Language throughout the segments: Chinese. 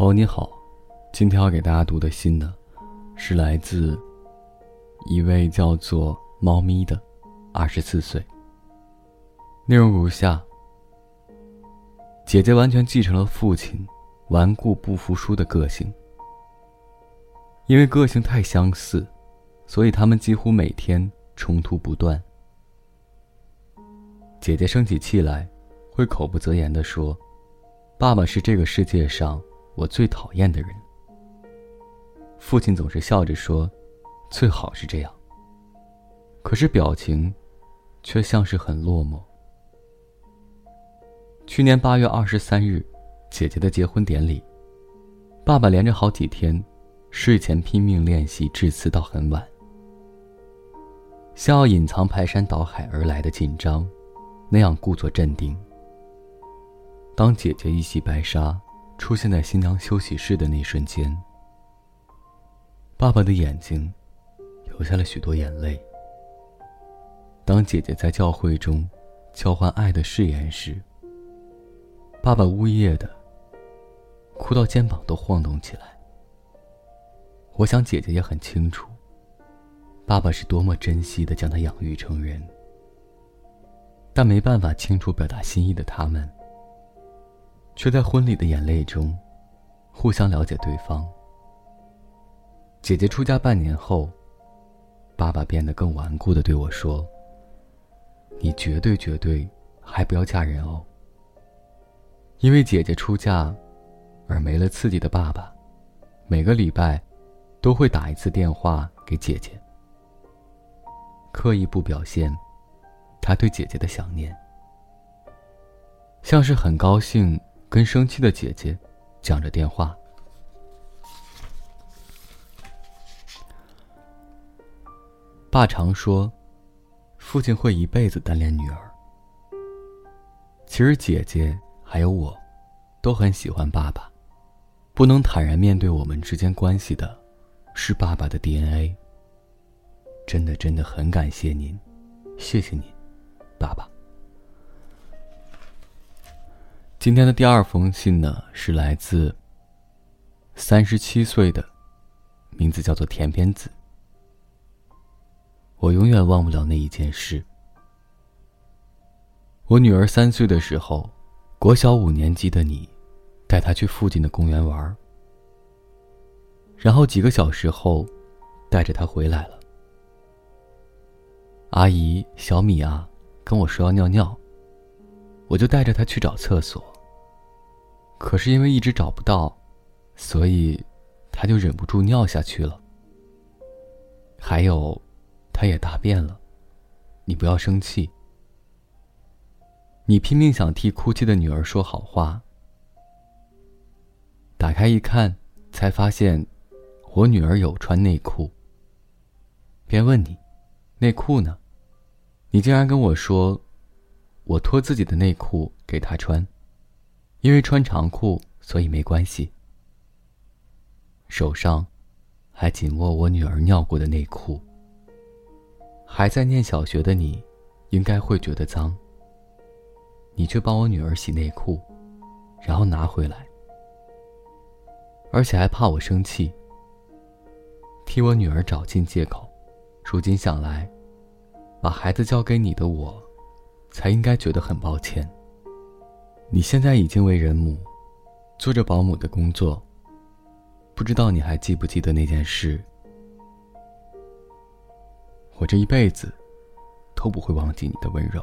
朋友你好，今天要给大家读的信呢，是来自一位叫做猫咪的，二十四岁。内容如下：姐姐完全继承了父亲顽固不服输的个性，因为个性太相似，所以他们几乎每天冲突不断。姐姐生起气来，会口不择言的说：“爸爸是这个世界上。”我最讨厌的人。父亲总是笑着说：“最好是这样。”可是表情，却像是很落寞。去年八月二十三日，姐姐的结婚典礼，爸爸连着好几天，睡前拼命练习致辞到很晚，像要隐藏排山倒海而来的紧张，那样故作镇定。当姐姐一袭白纱。出现在新娘休息室的那瞬间，爸爸的眼睛流下了许多眼泪。当姐姐在教会中交换爱的誓言时，爸爸呜咽的哭到肩膀都晃动起来。我想姐姐也很清楚，爸爸是多么珍惜的将她养育成人，但没办法清楚表达心意的他们。却在婚礼的眼泪中，互相了解对方。姐姐出嫁半年后，爸爸变得更顽固的对我说：“你绝对绝对还不要嫁人哦。”因为姐姐出嫁，而没了刺激的爸爸，每个礼拜都会打一次电话给姐姐，刻意不表现他对姐姐的想念，像是很高兴。跟生气的姐姐讲着电话。爸常说，父亲会一辈子单恋女儿。其实姐姐还有我，都很喜欢爸爸。不能坦然面对我们之间关系的，是爸爸的 DNA。真的真的很感谢您，谢谢您，爸爸。今天的第二封信呢，是来自三十七岁的，名字叫做田边子。我永远忘不了那一件事。我女儿三岁的时候，国小五年级的你，带她去附近的公园玩。然后几个小时后，带着她回来了。阿姨小米啊，跟我说要尿尿，我就带着她去找厕所。可是因为一直找不到，所以他就忍不住尿下去了。还有，他也大便了，你不要生气。你拼命想替哭泣的女儿说好话，打开一看，才发现我女儿有穿内裤。便问你，内裤呢？你竟然跟我说，我脱自己的内裤给她穿。因为穿长裤，所以没关系。手上还紧握我女儿尿过的内裤。还在念小学的你，应该会觉得脏。你却帮我女儿洗内裤，然后拿回来，而且还怕我生气，替我女儿找尽借口。如今想来，把孩子交给你的我，才应该觉得很抱歉。你现在已经为人母，做着保姆的工作。不知道你还记不记得那件事？我这一辈子都不会忘记你的温柔。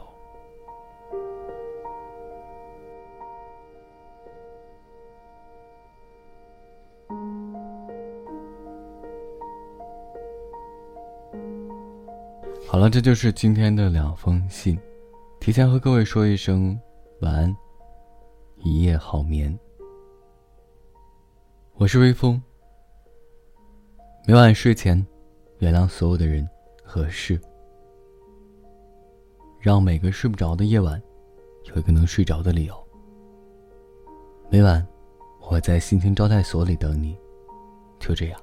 好了，这就是今天的两封信，提前和各位说一声晚安。一夜好眠。我是微风。每晚睡前，原谅所有的人和事，让每个睡不着的夜晚，有一个能睡着的理由。每晚，我在心情招待所里等你。就这样。